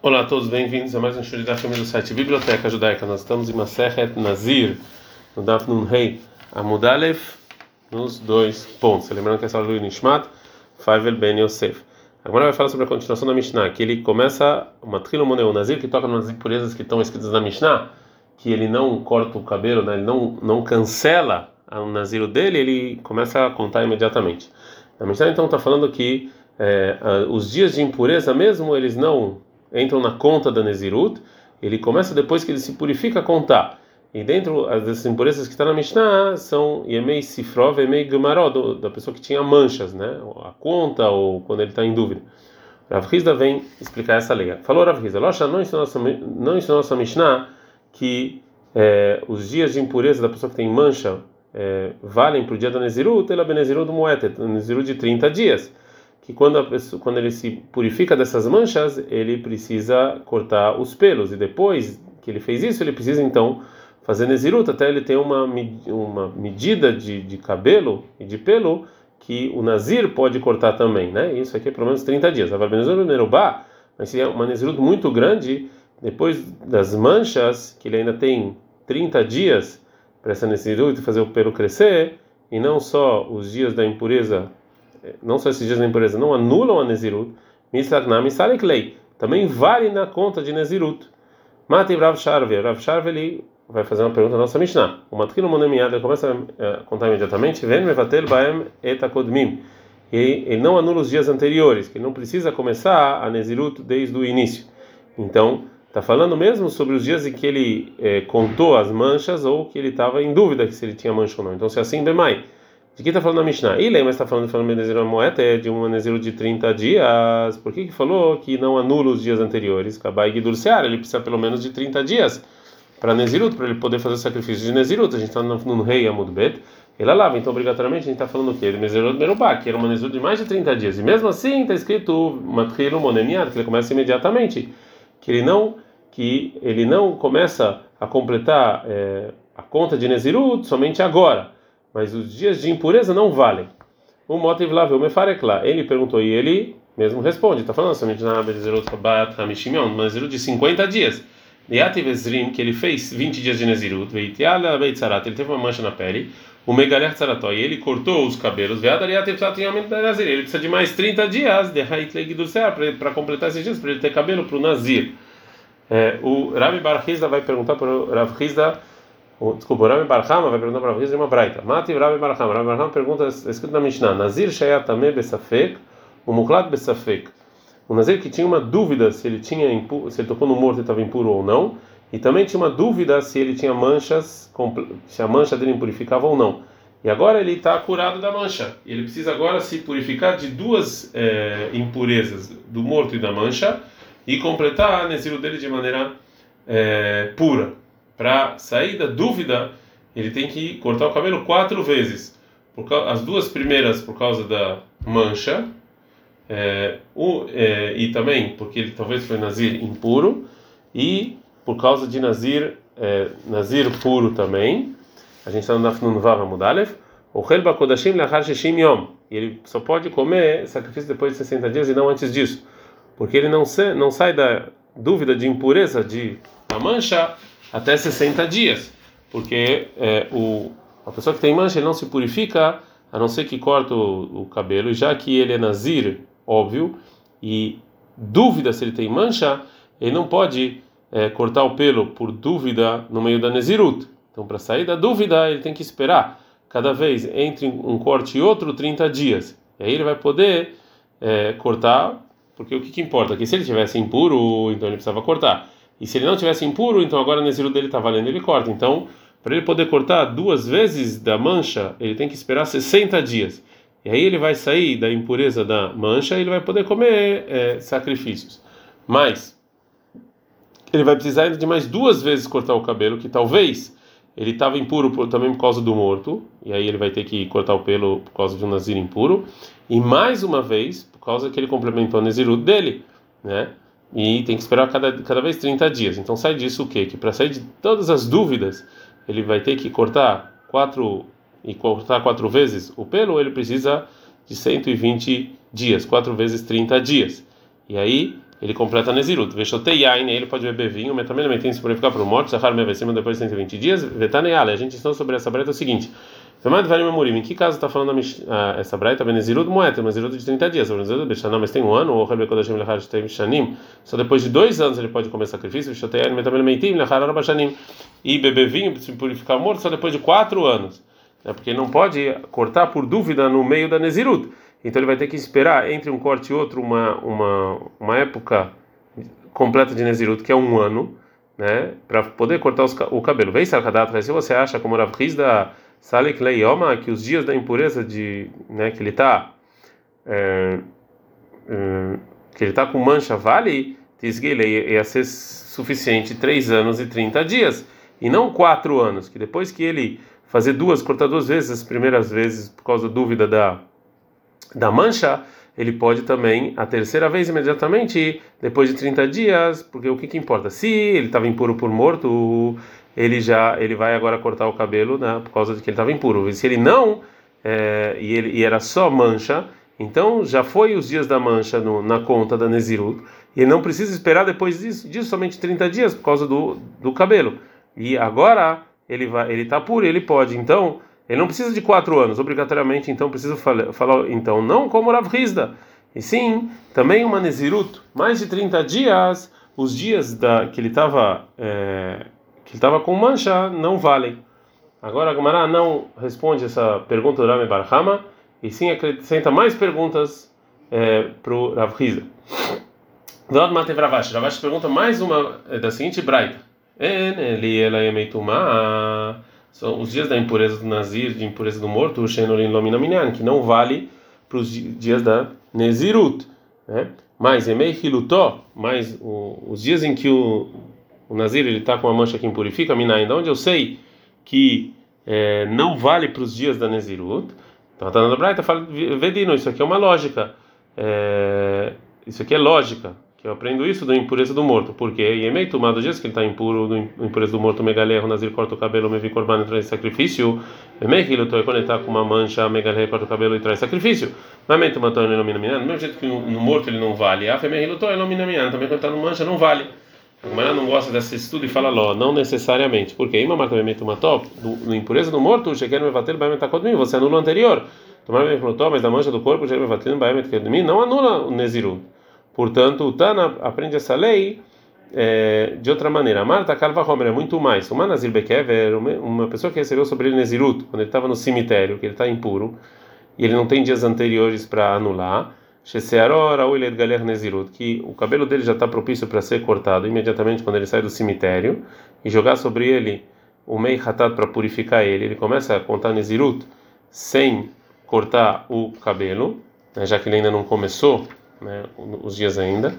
Olá a todos, bem-vindos a mais um show da família do site Biblioteca Judaica. Nós estamos em Maseret Nazir, no Daf Nun Rei Amudalef, nos dois pontos. Lembrando que essa aula é do Nishmat, Faivel Ben Yosef. Agora vai falar sobre a continuação da Mishnah, que ele começa uma trilomoneu Nazir, que toca nas impurezas que estão escritas na Mishnah, que ele não corta o cabelo, né? ele não, não cancela o Naziro dele, ele começa a contar imediatamente. A Mishnah então está falando que é, os dias de impureza mesmo, eles não entram na conta da Nezirut, ele começa depois que ele se purifica a contar. E dentro dessas impurezas que está na Mishnah são Yemei Sifrov, Yemei Gemaró, da pessoa que tinha manchas, né? A conta ou quando ele está em dúvida. Rav Hizda vem explicar essa lei. Falou Rav Hizda, Locha não ensinou nossa, não nossa Mishnah que é, os dias de impureza da pessoa que tem mancha é, valem para o dia da Nezirut, ela Benezirut do Moetet, Nezirut de 30 dias que quando, pessoa, quando ele se purifica dessas manchas, ele precisa cortar os pelos. E depois que ele fez isso, ele precisa então fazer Nezirut, até ele ter uma, uma medida de, de cabelo e de pelo que o Nazir pode cortar também, né? Isso aqui é pelo menos 30 dias. Benezirut Nerubá, mas se é uma Nezirut muito grande, depois das manchas, que ele ainda tem 30 dias para essa Nezirut fazer o pelo crescer, e não só os dias da impureza não só esses dias da impureza não anulam a Nezirut, Misraknam Saleklei, também vale na conta de Nezirut. Mate Rav Sharve, Rav Sharve ele vai fazer uma pergunta à nossa Mishnah. O Matkino Monemiad ele começa a contar imediatamente, Ven Mevatel Baem Etakodmim. E ele não anula os dias anteriores, que ele não precisa começar a Nezirut desde o início. Então, está falando mesmo sobre os dias em que ele eh, contou as manchas ou que ele estava em dúvida se ele tinha mancha ou não. Então, se é assim, Bemai. De que está falando a Mishnah? Ilei, mas está falando, falando Beneziro Moeta, é de um Beneziro de 30 dias. Por que, que falou que não anula os dias anteriores? Kabai Guidur Seara, ele precisa pelo menos de 30 dias para Nezirut, para ele poder fazer o sacrifício de Nezirut. A gente está no, rei Amudbet. Ele lava, então obrigatoriamente a gente está falando o quê? De Nezirut Merubá, que era uma Nezirut de mais de 30 dias. E mesmo assim está escrito Matrilo Monemiar, que ele começa imediatamente. Que ele não, que ele não começa a completar é, a conta de Nezirut somente agora mas os dias de impureza não valem. O motiv lá veio mefarekla. Ele perguntou e ele mesmo responde. Está falando somente na Bezerot Bat Hamishimion, Nezirut de 50 dias. Yativ Ezrim, que ele fez 20 dias de Nezirut, Veitiala Beitzarat, ele teve uma mancha na pele. O Megaler Tzarató, ele cortou os cabelos. Nazir, ele precisa de mais 30 dias de Haitlegi do para completar esses dias, para ele ter cabelo para o Nazir. É, o Rabi Bar vai perguntar para o Rav Hizda Desculpa, o Rabi Barhama vai perguntar para o de uma braita. Mati Rabi Barhama. Rabi Barhama pergunta, é escrito na Mishnah: Nazir Shayat Tameh Besafek, o Muklat Besafek. O Nazir que tinha uma dúvida se ele tinha se ele tocou no morto e estava impuro ou não, e também tinha uma dúvida se ele tinha manchas, se a mancha dele impurificava ou não. E agora ele está curado da mancha. Ele precisa agora se purificar de duas é, impurezas, do morto e da mancha, e completar a Neziro dele de maneira é, pura para sair da dúvida, ele tem que cortar o cabelo quatro vezes. As duas primeiras por causa da mancha, é, o, é, e também porque ele talvez foi nazir impuro, e por causa de nazir, é, nazir puro também. A gente está no Nafnun Vav Amudalev. O Helba Kodashim Lachar Yom. Ele só pode comer sacrifício depois de 60 dias e não antes disso. Porque ele não, se, não sai da dúvida de impureza de a mancha até 60 dias, porque é, o, a pessoa que tem mancha ele não se purifica a não ser que corta o, o cabelo, já que ele é nazir, óbvio, e dúvida se ele tem mancha, ele não pode é, cortar o pelo por dúvida no meio da nezirut. Então, para sair da dúvida, ele tem que esperar cada vez entre um corte e outro 30 dias. E aí ele vai poder é, cortar, porque o que, que importa? Que se ele tivesse impuro, então ele precisava cortar. E se ele não tivesse impuro, então agora o Nezirut dele está valendo, ele corta. Então, para ele poder cortar duas vezes da mancha, ele tem que esperar 60 dias. E aí ele vai sair da impureza da mancha e ele vai poder comer é, sacrifícios. Mas, ele vai precisar de mais duas vezes cortar o cabelo, que talvez ele estava impuro por, também por causa do morto, e aí ele vai ter que cortar o pelo por causa de um nazir impuro, e mais uma vez, por causa que ele complementou o nazirut dele, né? E tem que esperar cada, cada vez 30 dias. Então sai disso o quê? Que para sair de todas as dúvidas, ele vai ter que cortar quatro e cortar quatro vezes o pelo, ele precisa de 120 dias, quatro vezes 30 dias. E aí ele completa Nezirut. Vexotei Yain, ele pode beber vinho, mas também ele tem se purificar por morte, Zahar Mevecima depois de 120 dias. Vetaneyale, a gente ensinou sobre essa breta o seguinte. Em que caso está falando essa braita? Benezirut Moeta, Benezirut de 30 dias. Mas tem um ano, ou Rebekodashim Lechar tem Shanim. Só depois de dois anos ele pode comer sacrifício. Mas também Meitim Lechar Arabashanim. E beber vinho, se purificar morto, só depois de quatro anos. É porque ele não pode cortar por dúvida no meio da Nezirut. Então ele vai ter que esperar entre um corte e outro uma, uma, uma época completa de Nezirut, que é um ano, né, para poder cortar os, o cabelo. Vem Sarkadat, se você acha, como Rav da Salik Leioma, que os dias da impureza de, né, que ele está é, é, que ele está com mancha vale, ele ia ser suficiente 3 anos e 30 dias, e não 4 anos, que depois que ele fazer duas, cortar duas vezes, as primeiras vezes por causa da dúvida da da mancha, ele pode também, a terceira vez imediatamente, depois de 30 dias, porque o que, que importa? Se ele estava impuro por morto, ele já ele vai agora cortar o cabelo né, por causa de que ele estava impuro. E se ele não, é, e, ele, e era só mancha, então já foi os dias da mancha no, na conta da Nezirut, e ele não precisa esperar depois disso, disso somente 30 dias por causa do, do cabelo. E agora ele vai ele está puro, ele pode. Então ele não precisa de quatro anos, obrigatoriamente, então precisa falar, falar então, não como Rav Rizda, e sim, também uma Nezirut, mais de 30 dias, os dias da, que ele estava é, que estava com mancha não valem. Agora a Gemara não responde essa pergunta do Rame Barhama, e sim acrescenta mais perguntas é, para o Rav Rizda. Dod Matev Ravash. Ravash pergunta mais uma é, da seguinte braita. São os dias da impureza do Nazir, de impureza do morto, que não vale para os dias da Nezirut. Né? Mas Emei Hilutó, mas os dias em que o, o Nazir está com a mancha que impurifica, Minayin, de onde eu sei que é, não vale para os dias da Nezirut. Então, tá na Braita fala, Vedino, isso aqui é uma lógica. É, isso aqui é lógica que eu aprendo isso da impureza do morto, porque Yemei tomado dias que ele está impuro, do impureza do morto, Megalerro, Nazir corta o cabelo, Mevi Corban traz sacrifício, Yemei que ele quando ele está com uma mancha, Megalerro corta o cabelo e traz sacrifício. Mamei tomatou ele ilumina do mesmo jeito que no morto ele não vale, a Femei lutou ilumina também quando está no mancha não vale. O não gosta desse estudo e fala ló, não necessariamente, porque Ima Marta Memei tomatou, no impureza do morto, Sheker Mevatel, Baem Takodmi, você anula o anterior. Tomar Memei mas da mancha do corpo, Sheker Mevatel, Baem Takodmi, não anula o Nezirut. Portanto, o Tana aprende essa lei é, de outra maneira. Marta Kalva Homer é muito mais. Uma Nazir Bekever, uma pessoa que recebeu sobre ele Nezirut, quando ele estava no cemitério, que ele está impuro, e ele não tem dias anteriores para anular. Que o cabelo dele já está propício para ser cortado imediatamente quando ele sai do cemitério e jogar sobre ele o Mei Hatat para purificar ele. Ele começa a contar Nezirut sem cortar o cabelo, né, já que ele ainda não começou né, os dias ainda.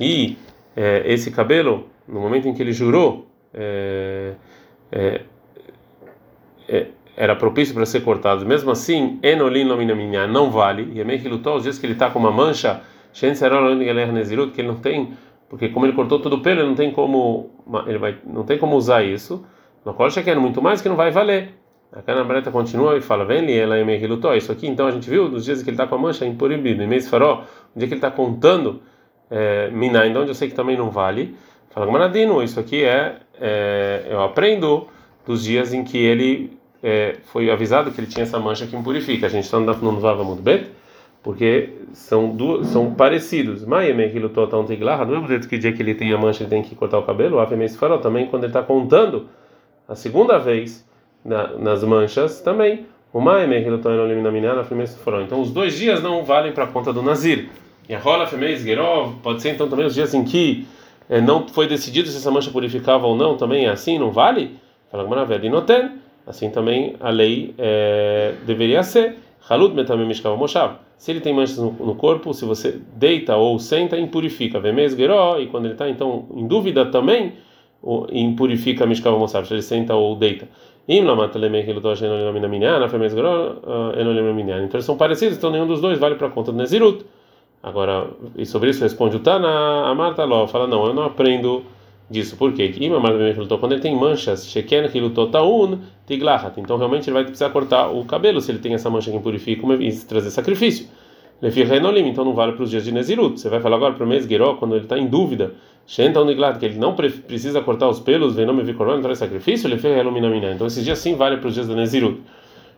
E é, esse cabelo, no momento em que ele jurou, é, é, é era propício para ser cortado. Mesmo assim, Enolin Lominaminha não vale. E é que lutou os dias que ele está com uma mancha, que ele não tem, porque como ele cortou todo o pelo, ele não tem como, ele vai, não tem como usar isso. No qual quer muito mais que não vai valer. A Cana Breta continua e fala: Vem, ela é meio Isso aqui, então a gente viu nos dias que ele está com a mancha impuribido. Em mês faró, o dia que ele está contando é, Miná, onde eu sei que também não vale. Fala Maradino, isso aqui é, é, eu aprendo dos dias em que ele é, foi avisado que ele tinha essa mancha que impurifica. A gente está no Vava muito bem, porque são duas, são parecidos. Maia aquilo total tem do mesmo que dia que ele tem a mancha ele tem que cortar o cabelo. O mês faró também quando ele está contando a segunda vez na, nas manchas também. O Maime, que ele está na foram. Então os dois dias não valem para a conta do Nazir. E a rola femez gerov pode ser então também os dias em que é, não foi decidido se essa mancha purificava ou não, também é assim, não vale? Fala Maravilha, noten. Assim também a lei é, deveria ser. Halut metamem mishkav moshav. Se ele tem manchas no, no, corpo, se você deita ou senta, impurifica. Vemez geró, e quando ele está então em dúvida também, impurifica mishkav moshav, se ele senta ou deita. Então eles são parecidos, então nenhum dos dois vale para a conta do Nezirut. Agora, e sobre isso responde o Tana, a Marta Ló, fala: Não, eu não aprendo disso. Por quê? Quando ele tem manchas, Sheken Taun Tiglachat. Então realmente ele vai precisar cortar o cabelo se ele tem essa mancha que impurifica e trazer sacrifício. Lefi Reinolim, então não vale para os dias de Nezirut. Você vai falar agora para o mês Geró, quando ele está em dúvida, Shenta Niglat, que ele não precisa cortar os pelos, vem nome Vicorban, então é sacrifício, Lefi Reilominamina. Então esses dias sim vale para os dias da Nezirut.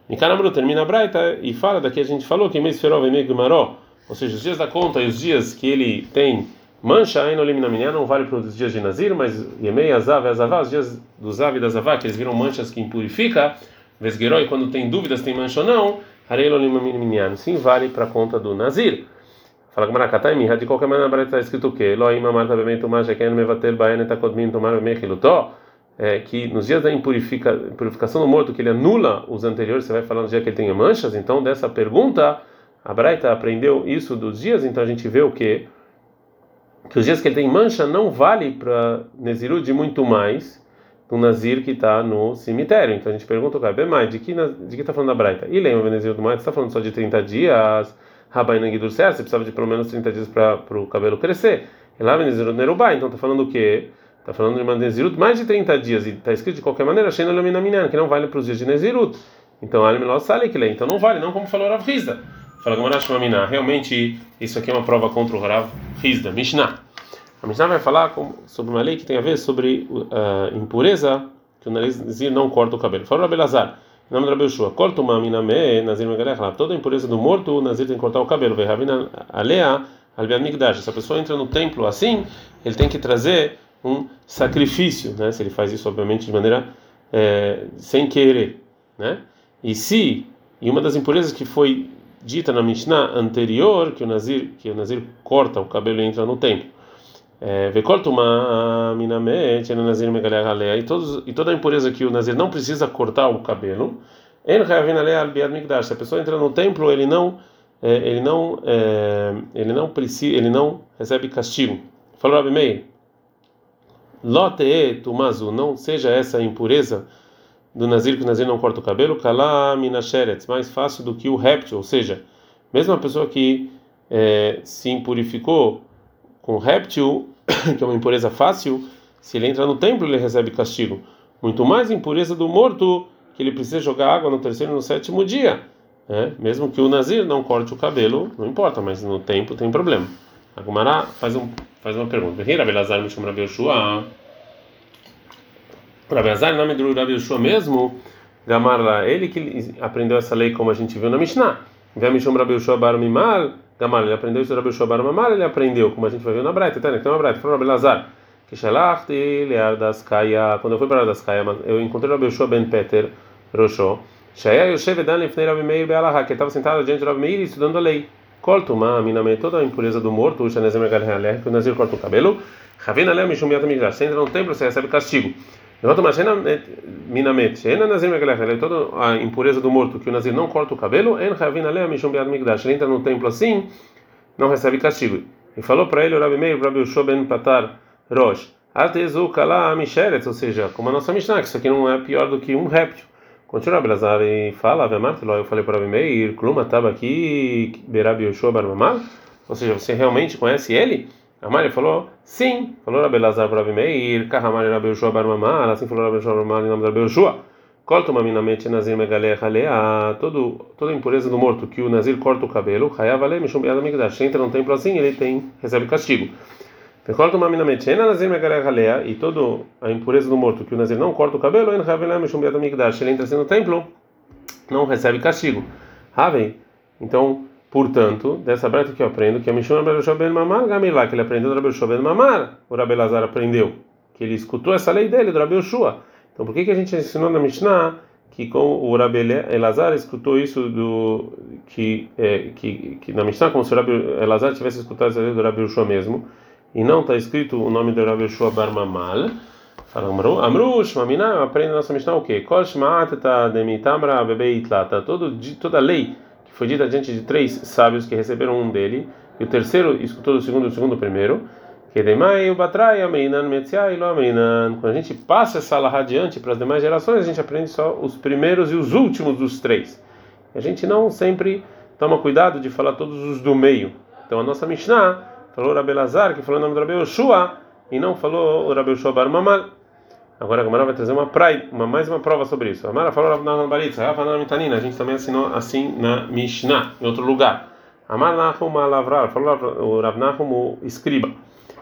Nikanamru termina a Braita e fala, daqui a gente falou que mês Feró vem meio Gumaró, ou seja, os dias da conta e os dias que ele tem mancha, aí no Liminaminá não vale para os dias de Nazir, mas Yemei, Azav e Azavá, os dias do Zav e da Zavá, que eles viram manchas que impurifica, Vesgueró, e quando tem dúvidas tem mancha ou não, Sim, vale para a conta do Nazir. Fala com Maracataimi, de qualquer maneira, está escrito o quê? Elohim Amarta Bemei Tumar Sheken Mevatel Baen Etakodmin Tumar Bemei é que nos dias da impurifica, purificação do morto, que ele anula os anteriores, você vai falar no dia que ele tem manchas, então dessa pergunta, a Braita aprendeu isso dos dias, então a gente vê o que? Que os dias que ele tem mancha não vale para Neziru de muito mais, do Nazir que está no cemitério. Então a gente pergunta o cara, Bemai, de que está falando a Braita? E lembra, Nazir do Mais, está falando só de 30 dias, Rabaina Guidur você precisava de pelo menos 30 dias para o cabelo crescer. E lá Nazir do Nerubá, então está falando o quê? Está falando de uma Nezirut mais de 30 dias, e está escrito de qualquer maneira, Sheina Laminaminana, que não vale para os dias de Nezirut. Então, Alimiló Sale que lê, então não vale, não como falou Rav Rizda. Fala Gamarash Mamina, realmente isso aqui é uma prova contra o Rav Rizda, Mishnah. A Mishnah vai falar sobre uma lei que tem a ver sobre uh, impureza, que o Nazir não corta o cabelo. Fala Rabelazar, em nome do Rabi Yoshua, corta uma miname, Nazir Megalech, toda impureza do morto, o Nazir tem que cortar o cabelo. Verravina alea, albian migdash. Se a pessoa entra no templo assim, ele tem que trazer um sacrifício, né? Se ele faz isso, obviamente, de maneira é, sem querer, né? E se, e uma das impurezas que foi dita na Mishnah anterior, que o Nazir, que o Nazir corta o cabelo e entra no templo, é, e, todos, e toda a impureza que o Nazir não precisa cortar o cabelo, se a pessoa entra no templo, ele não, é, ele não, é, ele não precisa, ele não recebe castigo. Falou Rabi Meir, Lote tumazu, não seja essa impureza do Nazir, que o Nazir não corta o cabelo, mais fácil do que o réptil, ou seja, mesmo a pessoa que é, se impurificou com réptil, que é uma impureza fácil, se ele entra no templo ele recebe castigo. Muito mais impureza do morto, que ele precisa jogar água no terceiro e no sétimo dia. Né? Mesmo que o Nazir não corte o cabelo, não importa, mas no templo tem problema. A Gumará faz, um, faz uma pergunta. Rabi Elazar me chama Rabi Elazar, em nome do Rabi Yoshua mesmo, Gamarla, ele que aprendeu essa lei como a gente viu na Mishnah. Vem me chama Rabi Yoshua Bar Mimar. Gamarla, ele aprendeu isso do Rabi Yoshua Bar Mimar, ele aprendeu, como a gente vai ver na Braita. Tá, né? Tem uma Braita. Falou Rabi Elazar. Que Shalachti Leardaskaya. Quando eu fui para Ardaskaya, eu encontrei Rabi Yoshua Ben Peter Roshó. Shaya Yoshev Edan Lefnei Rabi Meir Be'alaha, que estava sentado diante de Rabi Meir estudando a lei. Coltuma, miname, toda a impureza do morto, o Shanezem Megalhaleh, que o Nazir corta o cabelo, Ravina Lem, Mishum Yata Migdash, você entra no templo, você recebe castigo. Toda a impureza do morto, que o Nazir não corta o cabelo, ele entra no templo assim, não recebe castigo. E falou para ele o Rabi Meir, Rabi Ushua Ben Patar Rosh, ou seja, como a nossa Mishnah, que isso aqui não é pior do que um réptil. Continua Belazar e fala, Vemartelo, eu falei para o Meir, Kluma estava aqui, Berabi Yoshua Barmamar, ou seja, você realmente conhece ele? A Mari falou, sim, falou Rabi Lazar para o Meir, Kahamari Rabi Yoshua Barmamar, assim falou Rabi Yoshua Barmamar em nome Rabi Yoshua. Corta uma minamente Nazir Megaleh Halea, toda impureza do morto que o Nazir corta o cabelo, Hayavale Mishum Beada Migdash, entra num templo assim, ele tem recebe castigo. Recorta uma mina metena nazir megarelea e toda a impureza do morto que o nazir não corta o cabelo, en ravelem mishum amigdash, ele entra assim no templo, não recebe castigo. Raven, então, portanto, dessa breta que eu aprendo que a mishum ben mamar gamilá, que ele aprendeu do Rabel ben mamar, o Rabel Lazar aprendeu, que ele escutou essa lei dele do Rabel Shua. Então, por que que a gente ensinou na Mishnah que com o Rabel Elazar escutou isso do que, é, que, que na Mishnah como se o Rabel Elazar tivesse escutado essa lei do Rabel Shua mesmo? e não está escrito o nome do Rav Yeshua Bar Mamal, fala Amru, Amru, Shmamina, aprende na nossa Mishnah o quê? Kol Shma'atata Demitamra Bebeitlata, toda lei foi dita diante de três sábios que receberam um dele, e o terceiro escutou do segundo o segundo primeiro. Quando a gente passa essa lá adiante para as demais gerações, a gente aprende só os primeiros e os últimos dos três. A gente não sempre toma cuidado de falar todos os do meio. Então a nossa Mishnah falou Rabelazar, que falou o nome do Rabi Yoshua, e não falou o Rabi Yoshua Bar Mamal. Agora a Gamara vai trazer uma, praia, uma mais uma prova sobre isso. A Mara falou na Baritza, a gente também assinou assim na Mishnah, em outro lugar. Amar Nahum Alavrar, falou o Rav Nahum, o escriba.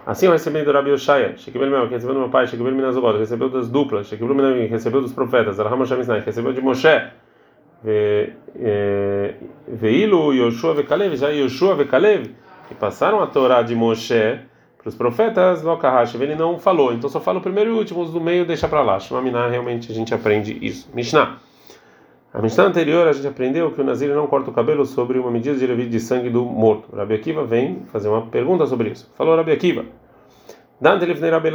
Assim eu recebi do Rabi Yoshaya, Shekibel meu, que recebeu do meu pai, Shekibel Minazobot, recebeu das duplas, Shekibel Minavim, recebeu dos profetas, Arham Shamisnai, recebeu de Moshe, Veilu Yoshua Vekalev, já Yoshua Vekalev, que passaram a Torá de Moshe para os profetas, Lokahash, ele não falou, então só fala o primeiro e o último, os do meio deixa para lá. Shmaminá, realmente a gente aprende isso. Mishnah. A Mishnah anterior a gente aprendeu que o Nazir não corta o cabelo sobre uma medida de de sangue do morto. Rabi Akiva vem fazer uma pergunta sobre isso. Falou Rabi Akiva. Dante Lifnei Rabi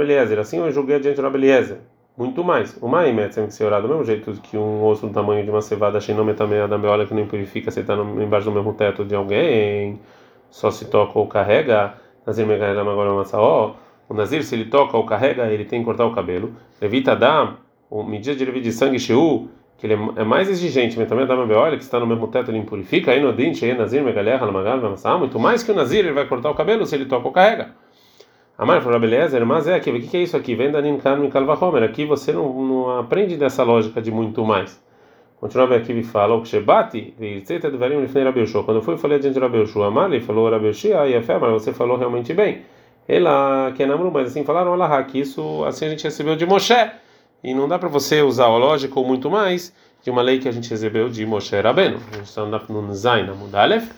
Eliezer, assim eu julguei diante do Rabi Eliezer. Muito mais. O Maimet tem que ser orado do mesmo jeito que um osso do tamanho de uma cevada xenome também a olha que não purifica se está embaixo do mesmo teto de alguém, só se toca ou carrega. Nazir Megaelam agora uma O Nazir, se ele toca ou carrega, ele tem que cortar o cabelo. Levita dá, medida de levite de sangue Sheu que ele é mais exigente, mas também dá uma beolha que está no mesmo teto, ele impurifica, aí no dente, aí nazir, megalherra, lamagal, lamassá, muito mais que o nazir, ele vai cortar o cabelo se ele toca ou carrega. Amar falou, beleza, mas é aqui, o que é isso aqui? Vem da Ninkan Kalvahomer, aqui você não, não aprende dessa lógica de muito mais. Continua aqui e fala, o Shebati, quando eu fui falei diante de Rabeushua, Amar, ele falou, Rabeushua, aí é fé, mas você falou realmente bem. Ela, que é namru, mas assim falaram, Allah, que isso assim a gente recebeu de Moshe. E não dá para você usar a lógica ou muito mais de uma lei que a gente recebeu de Moshe Rabbeinu. A gente está no Zain, na Mudalef.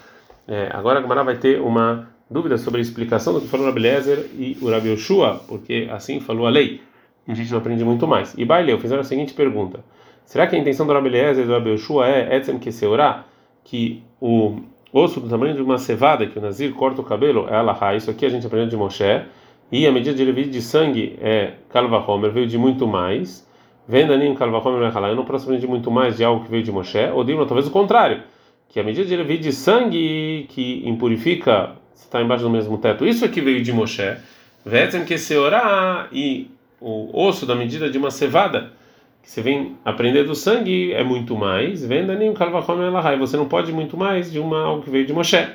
É, agora a Gemara vai ter uma dúvida sobre a explicação do que falou o Rabelezer e o Rabi Yoshua, porque assim falou a lei. E a gente não aprende muito mais. E Baileu fizeram a seguinte pergunta: Será que a intenção do Rabelezer e do Rabi Yoshua é Etzem Keseorá, que o osso do tamanho de uma cevada, que o Nazir corta o cabelo, é Alahá? Isso aqui a gente aprendeu de Moshe. E a medida de levite de sangue é Kalva Homer, veio de muito mais. Vendanim Kalva Homer Eu não posso aprender muito mais de algo que veio de Moshe. Ou Dima, talvez o contrário. Que a medida de levite de sangue que impurifica, se está embaixo do mesmo teto, isso que veio de Moshe. Vetzem que se orar e o osso da medida de uma cevada que você vem aprender do sangue é muito mais. Kalva Homer E você não pode muito mais de uma algo que veio de Moshe.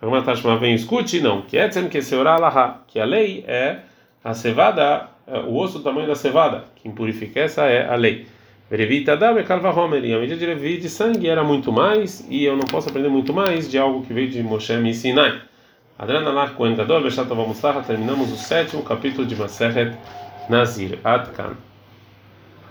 Uma Tashma vem escute, não. Que é que se orar que a lei é a cevada, é, o osso do tamanho da cevada, que impurifica, essa é a lei. Verevita da calva homer, e a medida de levi de sangue era muito mais, e eu não posso aprender muito mais de algo que veio de Moshe e Sinai. Adran Alach Kohen Gadol, Beshat terminamos o sétimo capítulo de Maseret Nazir. Adkan.